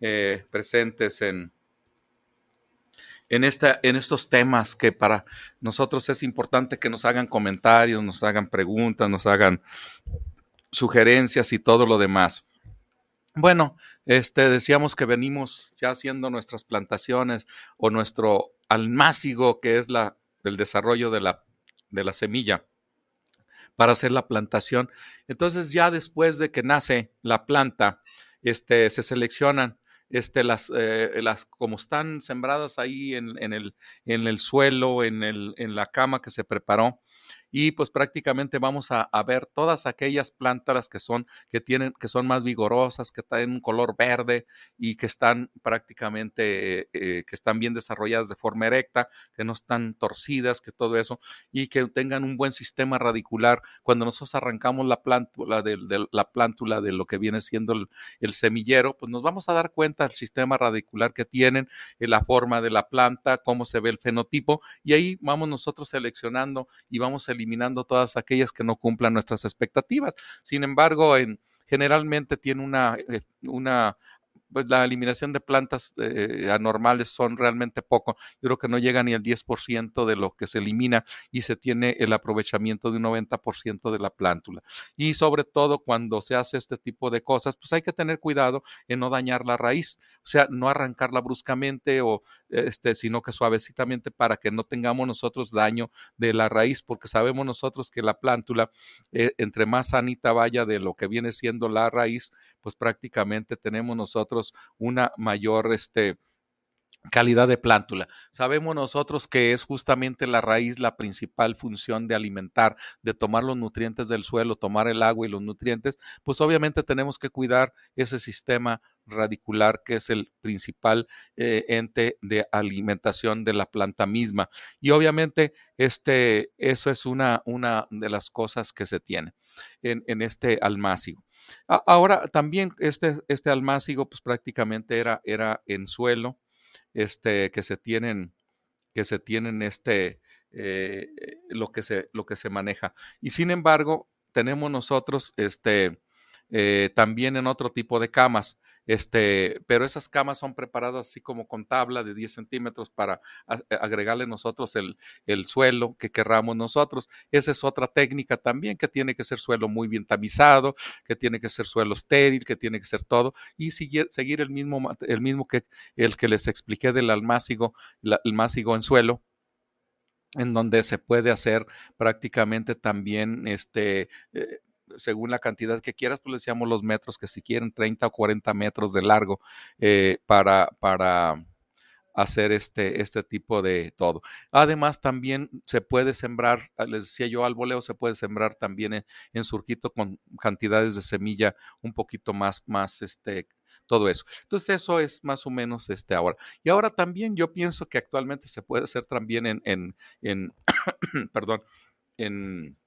A: eh, presentes en, en, esta, en estos temas que para nosotros es importante que nos hagan comentarios, nos hagan preguntas, nos hagan sugerencias y todo lo demás. Bueno, este, decíamos que venimos ya haciendo nuestras plantaciones o nuestro almácigo, que es la, el desarrollo de la, de la semilla para hacer la plantación. Entonces ya después de que nace la planta, este, se seleccionan este, las, eh, las, como están sembradas ahí en, en, el, en el suelo, en, el, en la cama que se preparó, y pues prácticamente vamos a, ver todas aquellas plantas que son, que tienen, que son más vigorosas, que tienen un color verde y que están prácticamente, eh, eh, que están bien desarrolladas de forma erecta, que no están torcidas, que todo eso, y que tengan un buen sistema radicular. Cuando nosotros arrancamos la plántula de, de la plántula de lo que viene siendo el, semillero, pues nos vamos a dar cuenta del sistema radicular que tienen, eh, la forma de la planta, cómo se ve el fenotipo, y ahí vamos nosotros seleccionando y vamos eliminando todas aquellas que no cumplan nuestras expectativas. Sin embargo, en, generalmente tiene una, eh, una pues la eliminación de plantas eh, anormales son realmente poco. Yo creo que no llega ni al 10% de lo que se elimina y se tiene el aprovechamiento de un 90% de la plántula. Y sobre todo cuando se hace este tipo de cosas, pues hay que tener cuidado en no dañar la raíz, o sea, no arrancarla bruscamente o este, sino que suavecitamente para que no tengamos nosotros daño de la raíz, porque sabemos nosotros que la plántula, eh, entre más sanita vaya de lo que viene siendo la raíz, pues prácticamente tenemos nosotros una mayor, este, calidad de plántula. Sabemos nosotros que es justamente la raíz la principal función de alimentar, de tomar los nutrientes del suelo, tomar el agua y los nutrientes, pues obviamente tenemos que cuidar ese sistema radicular que es el principal eh, ente de alimentación de la planta misma. Y obviamente este, eso es una, una de las cosas que se tiene en, en este almácigo. ahora también este, este almácigo pues prácticamente era, era en suelo este, que se tienen, que se tienen este, eh, lo, que se, lo que se maneja. Y sin embargo, tenemos nosotros este, eh, también en otro tipo de camas. Este, pero esas camas son preparadas así como con tabla de 10 centímetros para eh, agregarle nosotros el, el, suelo que querramos nosotros. Esa es otra técnica también, que tiene que ser suelo muy bien tamizado, que tiene que ser suelo estéril, que tiene que ser todo, y seguir, seguir el, mismo, el mismo que el que les expliqué del almácigo, el almácigo en suelo en donde se puede hacer prácticamente también este, eh, según la cantidad que quieras, pues le decíamos los metros, que si quieren 30 o 40 metros de largo eh, para, para hacer este, este tipo de todo. Además, también se puede sembrar, ah, les decía yo, al voleo se puede sembrar también en, en, surquito con cantidades de semilla un poquito más, más, este, todo eso. Entonces, eso es más o menos este ahora. Y ahora también yo pienso que actualmente se puede hacer también en, en, en perdón, en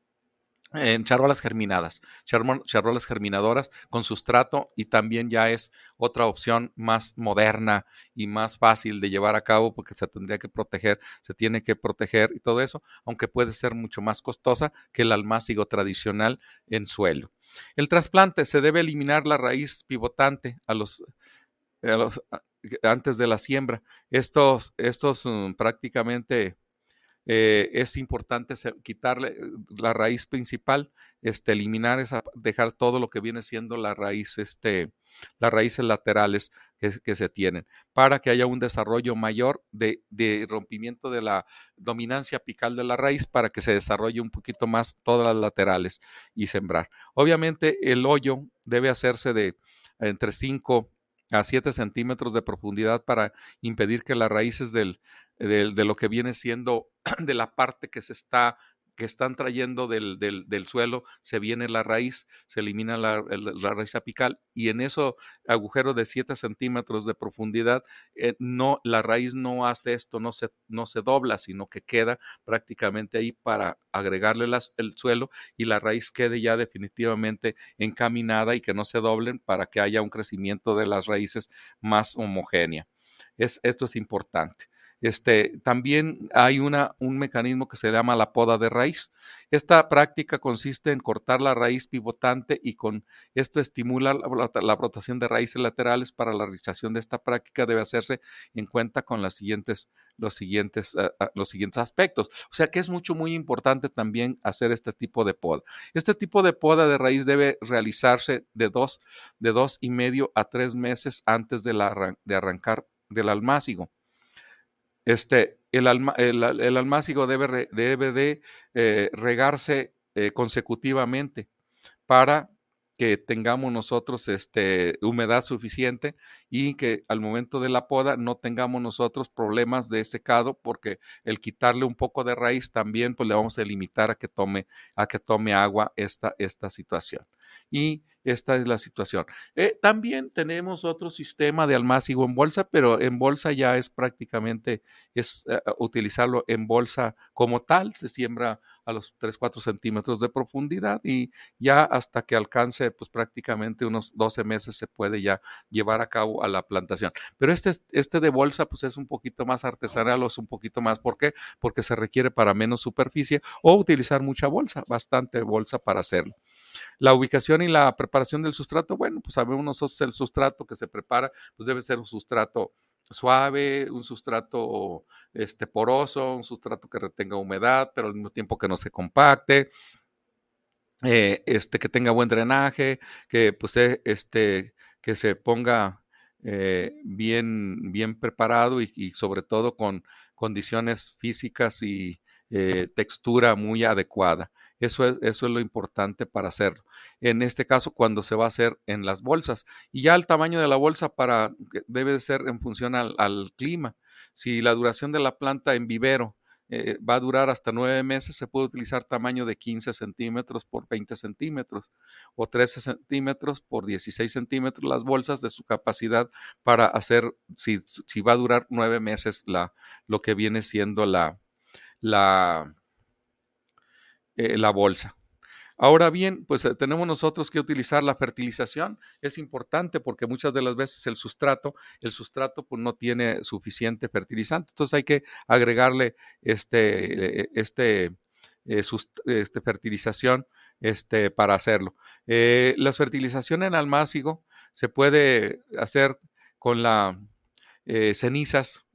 A: en charolas germinadas, charolas germinadoras con sustrato y también ya es otra opción más moderna y más fácil de llevar a cabo porque se tendría que proteger, se tiene que proteger y todo eso, aunque puede ser mucho más costosa que el almácigo tradicional en suelo. El trasplante se debe eliminar la raíz pivotante a los, antes de la siembra. Estos, estos um, prácticamente eh, es importante quitarle eh, la raíz principal, este, eliminar esa, dejar todo lo que viene siendo la raíz, este, las raíces laterales que, se tienen, para que haya un desarrollo mayor de, de, rompimiento de la dominancia apical de la raíz, para que se desarrolle un poquito más todas las laterales y sembrar. Obviamente el hoyo debe hacerse de entre 5 a 7 centímetros de profundidad para impedir que las raíces del, de, lo que viene siendo de la parte que se está que están trayendo del, del, suelo, se viene la raíz, se elimina la, raíz apical y en eso agujero de 7 centímetros de profundidad, eh, no, la raíz no hace esto, no se, no se dobla, sino que queda prácticamente ahí para agregarle el suelo y la raíz quede ya definitivamente encaminada y que no se doblen para que haya un crecimiento de las raíces más homogénea. Es, esto es importante. Este, también hay una, un mecanismo que se llama la poda de raíz. Esta práctica consiste en cortar la raíz pivotante y con esto estimula la, brotación de raíces laterales. Para la realización de esta práctica debe hacerse en cuenta con siguientes, los, siguientes, ah, ah, los siguientes aspectos. O sea que es mucho, muy importante también hacer este tipo de poda. Este tipo de poda de raíz debe realizarse de dos, de dos y medio a tres meses antes de, la, de arrancar del almácigo. Este, el, el, almácigo debe, debe de eh, regarse eh, consecutivamente para que tengamos nosotros este, humedad suficiente y que al momento de la poda no tengamos nosotros problemas de secado porque el quitarle un poco de raíz también pues le vamos a limitar a que tome, a que tome agua esta, esta situación. Y esta es la situación. Eh, también tenemos otro sistema de almácigo en bolsa, pero en bolsa ya es prácticamente, es eh, utilizarlo en bolsa como tal, se siembra a los 3, 4 centímetros de profundidad y ya hasta que alcance pues prácticamente unos 12 meses se puede ya llevar a cabo a la plantación. Pero este, este de bolsa pues es un poquito más artesanal o es un poquito más, ¿por qué? Porque se requiere para menos superficie o utilizar mucha bolsa, bastante bolsa para hacerlo. La ubicación y la preparación del sustrato, bueno, pues sabemos nosotros el sustrato que se prepara, pues debe ser un sustrato suave, un sustrato este, poroso, un sustrato que retenga humedad, pero al mismo tiempo que no se compacte, eh, este, que tenga buen drenaje, que pues, este, que se ponga bien, bien preparado y, sobre todo con condiciones físicas y textura muy adecuada. Eso es, eso es lo importante para hacerlo. En este caso, cuando se va a hacer en las bolsas. Y ya el tamaño de la bolsa para, debe ser en función al, clima. Si la duración de la planta en vivero eh, va a durar hasta nueve meses, se puede utilizar tamaño de 15 centímetros por 20 centímetros o 13 centímetros por 16 centímetros las bolsas de su capacidad para hacer, si, si va a durar nueve meses la, lo que viene siendo la, la, eh, la bolsa. Ahora bien, pues eh, tenemos nosotros que utilizar la fertilización. Es importante porque muchas de las veces el sustrato, el sustrato pues no tiene suficiente fertilizante. Entonces hay que agregarle este, eh, este, este fertilización este, para hacerlo. la fertilización en almácigo se puede hacer con las cenizas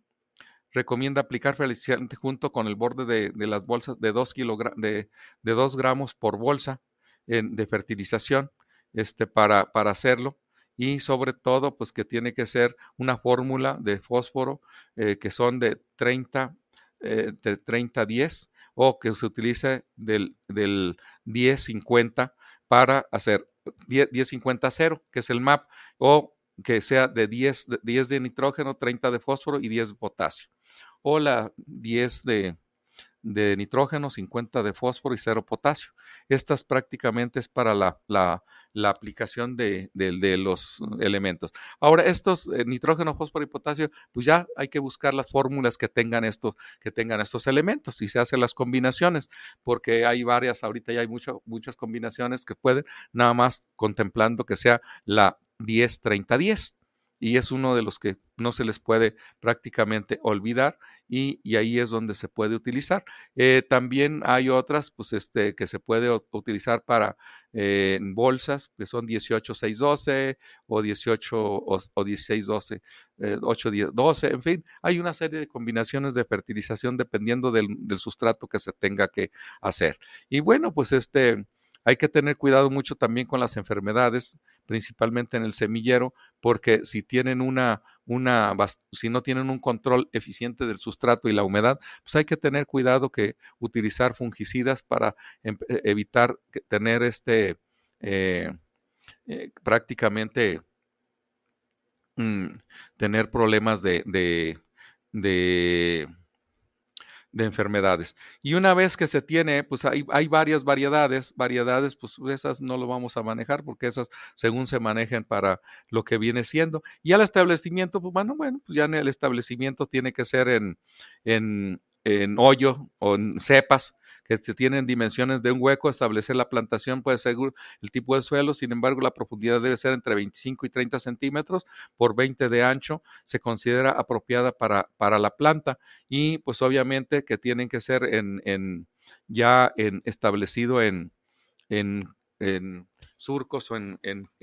A: recomienda aplicar fertilizante junto con el borde de, las bolsas de 2 de, de gramos por bolsa de fertilización este, para, para hacerlo. Y sobre todo pues que tiene que ser una fórmula de fósforo eh, que son de 30 eh, de 30 10 o que se utilice del, del 10 50 para hacer 10, 10 50 0 que es el MAP o que sea de 10, 10 de nitrógeno, 30 de fósforo y 10 de potasio o la 10 de, nitrógeno, 50 de fósforo y 0 potasio. Estas prácticamente es para la, aplicación de, los elementos. Ahora, estos eh, nitrógeno, fósforo y potasio, pues ya hay que buscar las fórmulas que tengan, estos, que tengan estos elementos y se hacen las combinaciones, porque hay varias, ahorita ya hay muchas combinaciones que pueden, nada más contemplando que sea la 10-30-10 y es uno de los que no se les puede prácticamente olvidar y, ahí es donde se puede utilizar. Eh, también hay otras pues, este, que se puede utilizar para eh, bolsas, que son 18-6-12 o 18 o, 16-12, 8-12, en fin, hay una serie de combinaciones de fertilización dependiendo del, del sustrato que se tenga que hacer. Y bueno, pues este hay que tener cuidado mucho también con las enfermedades, principalmente en el semillero, porque si tienen una, una, si no tienen un control eficiente del sustrato y la humedad, pues hay que tener cuidado que utilizar fungicidas para em, e, evitar tener este eh, eh, prácticamente mm, tener problemas de, de, de de enfermedades. Y una vez que se tiene, pues hay, hay, varias variedades, variedades, pues esas no lo vamos a manejar porque esas según se manejen para lo que viene siendo. Y al establecimiento, pues bueno, bueno, pues ya el establecimiento tiene que ser en, en, en hoyo o en cepas que tienen dimensiones de un hueco, establecer la plantación puede ser el tipo de suelo, sin embargo la profundidad debe ser entre 25 y 30 centímetros por 20 de ancho, se considera apropiada para, para la planta y pues obviamente que tienen que ser en, en ya en, establecido en, en, en surcos o en,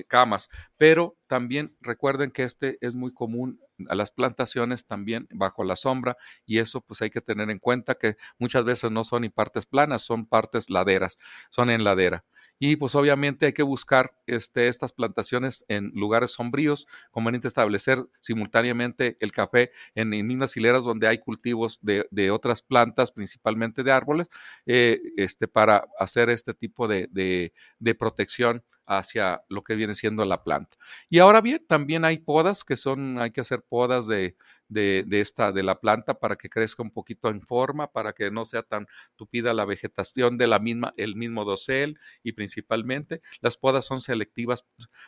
A: camas, pero también recuerden que este es muy común a las plantaciones también bajo la sombra y eso pues hay que tener en cuenta que muchas veces no son ni partes planas, son partes laderas, son en ladera. Y pues obviamente hay que buscar este, estas plantaciones en lugares sombríos, conveniente establecer simultáneamente el café en, mismas hileras donde hay cultivos de, de otras plantas, principalmente de árboles, eh, este, para hacer este tipo de, de, de protección hacia lo que viene siendo la planta. Y ahora bien, también hay podas que son, hay que hacer podas de, de, esta, de la planta para que crezca un poquito en forma, para que no sea tan tupida la vegetación de la misma, el mismo dosel y principalmente las podas son selectivas,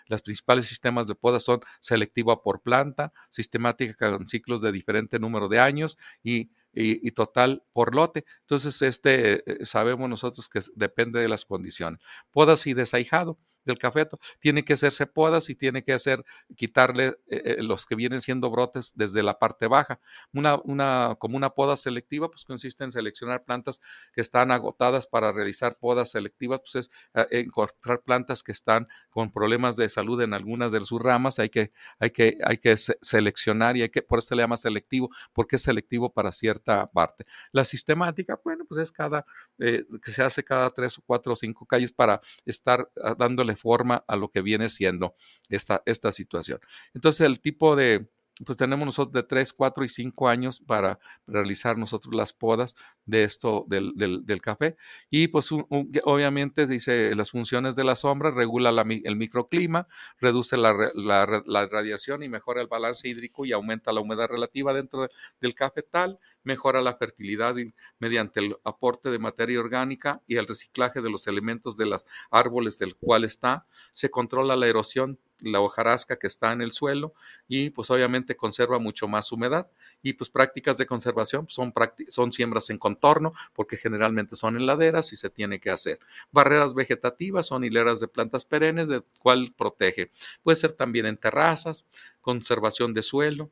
A: los principales sistemas de podas son selectiva por planta, sistemática con ciclos de diferente número de años y y, total por lote. Entonces, este eh, sabemos nosotros que depende de las condiciones. Podas y desahijado del cafeto. Tiene que hacerse podas y tiene que hacer, quitarle eh, eh, los que vienen siendo brotes desde la parte baja. Una, una, como una poda selectiva, pues consiste en seleccionar plantas que están agotadas para realizar podas selectivas, pues es eh, encontrar plantas que están con problemas de salud en algunas de sus ramas, hay que, hay que, hay que seleccionar y hay que, por eso se le llama selectivo, porque es selectivo para cierta parte. La sistemática, bueno, pues es cada, que se hace cada tres o cuatro o cinco calles para estar ah, dándole forma a lo que viene siendo esta, esta situación. Entonces, el tipo de, pues tenemos nosotros de 3, 4 y 5 años para realizar nosotros las podas de esto del, del, café. Y pues obviamente dice las funciones de la sombra, regula el microclima, reduce la, la, radiación y mejora el balance hídrico y aumenta la humedad relativa dentro del cafetal, mejora la fertilidad mediante el aporte de materia orgánica y el reciclaje de los elementos de los árboles del cual está, se controla la erosión la hojarasca que está en el suelo y pues obviamente conserva mucho más humedad y pues prácticas de conservación son, son siembras en contorno porque generalmente son en laderas y se tiene que hacer. Barreras vegetativas son hileras de plantas perennes de cual protege. Puede ser también en terrazas, conservación de suelo,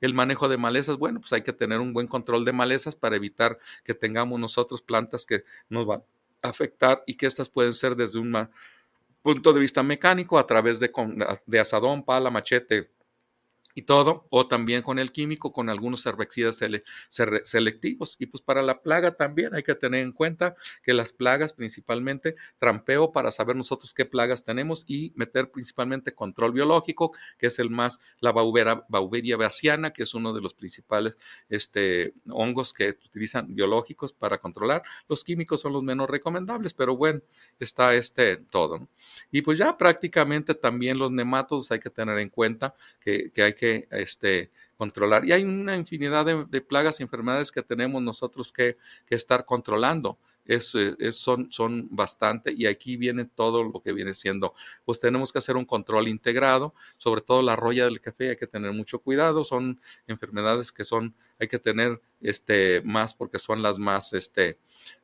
A: el manejo de malezas, bueno, pues hay que tener un buen control de malezas para evitar que tengamos nosotros plantas que nos van a afectar y que estas pueden ser desde un punto de vista mecánico a través de, de asadón, pala, machete, y todo, o también con el químico, con algunos herbicidas selectivos. Y pues para la plaga también hay que tener en cuenta que las plagas principalmente trampeo para saber nosotros qué plagas tenemos y meter principalmente control biológico, que es el más, la Bauberia baciana, que es uno de los principales este, hongos que utilizan biológicos para controlar. Los químicos son los menos recomendables, pero bueno, está este todo. Y pues ya prácticamente también los nematodos hay que tener en cuenta que, que hay que este, controlar. Y hay una infinidad de, plagas y enfermedades que tenemos nosotros que, estar controlando. Es, son, son bastante y aquí viene todo lo que viene siendo. Pues tenemos que hacer un control integrado, sobre todo la roya del café, hay que tener mucho cuidado, son enfermedades que son, hay que tener este, más porque son las más este,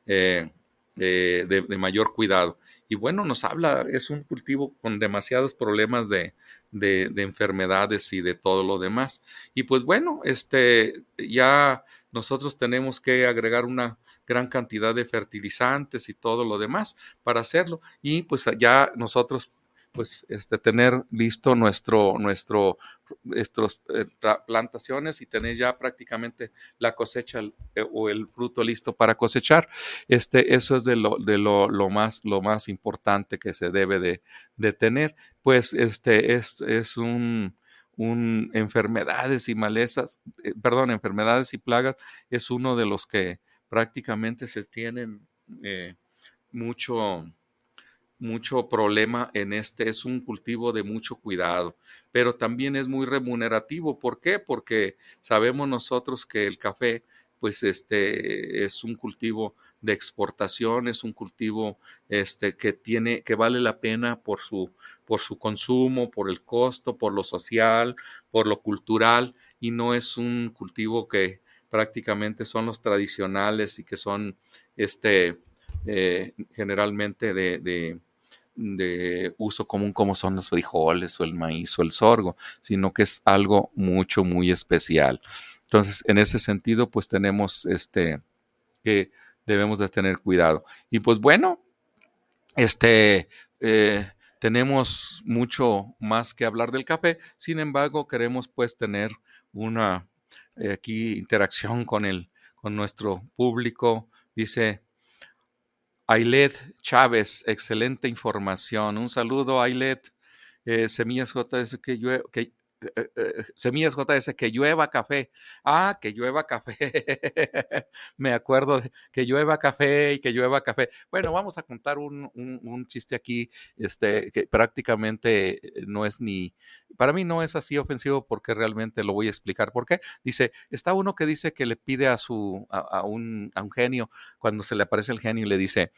A: eh, eh, de, mayor cuidado. Y bueno, nos habla, es un cultivo con demasiados problemas de, de, enfermedades y de todo lo demás. Y pues bueno, este, ya nosotros tenemos que agregar una gran cantidad de fertilizantes y todo lo demás para hacerlo. Y pues ya nosotros pues este, tener listo nuestro, nuestro, nuestros eh, plantaciones y tener ya prácticamente la cosecha eh, o el fruto listo para cosechar. Este, eso es de lo, de lo, lo más, lo más importante que se debe de, de tener. Pues este es, es un, un, enfermedades y malezas, eh, perdón, enfermedades y plagas es uno de los que prácticamente se tienen mucho mucho problema en este, es un cultivo de mucho cuidado, pero también es muy remunerativo. ¿Por qué? Porque sabemos nosotros que el café, pues este, es un cultivo de exportación, es un cultivo este, que tiene, que vale la pena por su, por su consumo, por el costo, por lo social, por lo cultural, y no es un cultivo que prácticamente son los tradicionales y que son este, eh, generalmente de uso común como son los frijoles o el maíz o el sorgo, sino que es algo mucho, muy especial. Entonces, en ese sentido, pues tenemos este que debemos de tener cuidado. Y pues bueno, este eh, tenemos mucho más que hablar del café, sin embargo, queremos pues tener una eh, aquí interacción con el con nuestro público. Dice Ailet Chávez, excelente información. Un saludo, Ailet. Eh, semillas JS que, que eh, eh, semillas JS, que llueva café. Ah, que llueva café. Me acuerdo de que llueva café y que llueva café. Bueno, vamos a contar un, un, chiste aquí, este, que prácticamente no es ni, para mí no es así ofensivo porque realmente lo voy a explicar por qué. Dice, está uno que dice que le pide a su, a, un, a un genio, cuando se le aparece el genio y le dice,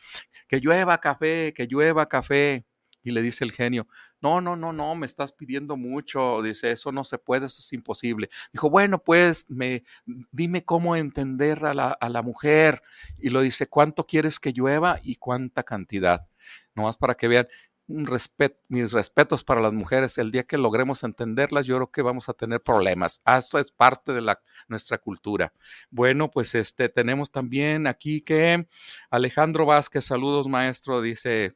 A: que llueva café, que llueva café. Y le dice el genio, no, no, no, no, me estás pidiendo mucho. Dice, eso no se puede, eso es imposible. Dijo, bueno, pues me, dime cómo entender a la, a la mujer. Y lo dice, ¿cuánto quieres que llueva y cuánta cantidad? Nomás para que vean, mis respetos para las mujeres. El día que logremos entenderlas, yo creo que vamos a tener problemas. Ah, eso es parte de la, nuestra cultura. Bueno, pues este tenemos también aquí que Alejandro Vázquez, saludos maestro, dice,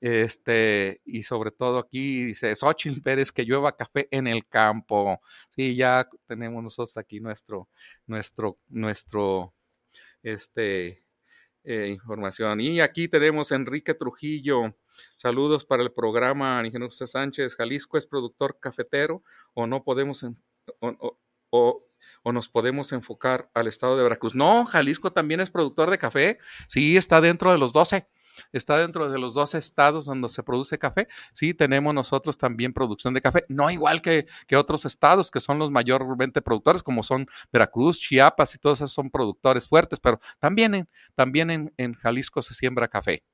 A: este, y sobre todo aquí dice Xochitl Pérez que llueva café en el campo. Sí, ya tenemos nosotros aquí nuestro, nuestro, nuestro, este, eh, información. Y aquí tenemos Enrique Trujillo. Saludos para el programa. Ingeniero Sánchez, Jalisco es productor cafetero o no podemos o, nos podemos enfocar al estado de Veracruz. No, Jalisco también es productor de café. Sí, está dentro de los 12 está dentro de los dos estados donde se produce café. Sí, tenemos nosotros también producción de café, no igual que, que otros estados que son los mayormente productores, como son Veracruz, Chiapas y todos esos son productores fuertes, pero también en, también en, en Jalisco se siembra café.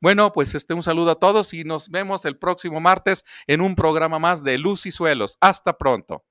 A: Bueno, pues este, un saludo a todos y nos vemos el próximo martes en un programa más de Luz y Suelos. Hasta pronto.